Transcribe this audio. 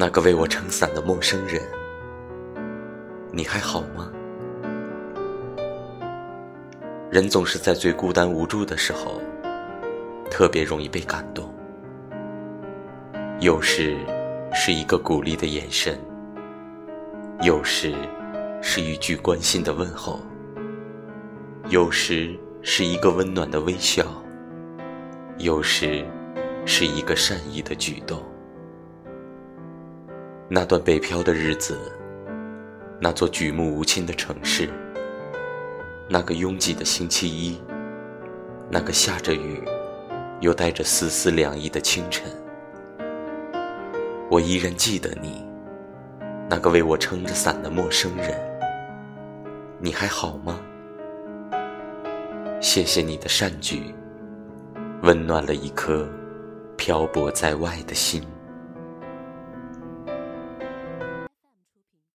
那个为我撑伞的陌生人，你还好吗？人总是在最孤单无助的时候，特别容易被感动。有时是一个鼓励的眼神，有时是一句关心的问候，有时是一个温暖的微笑，有时是一个善意的举动。那段北漂的日子，那座举目无亲的城市，那个拥挤的星期一，那个下着雨又带着丝丝凉意的清晨，我依然记得你，那个为我撑着伞的陌生人。你还好吗？谢谢你的善举，温暖了一颗漂泊在外的心。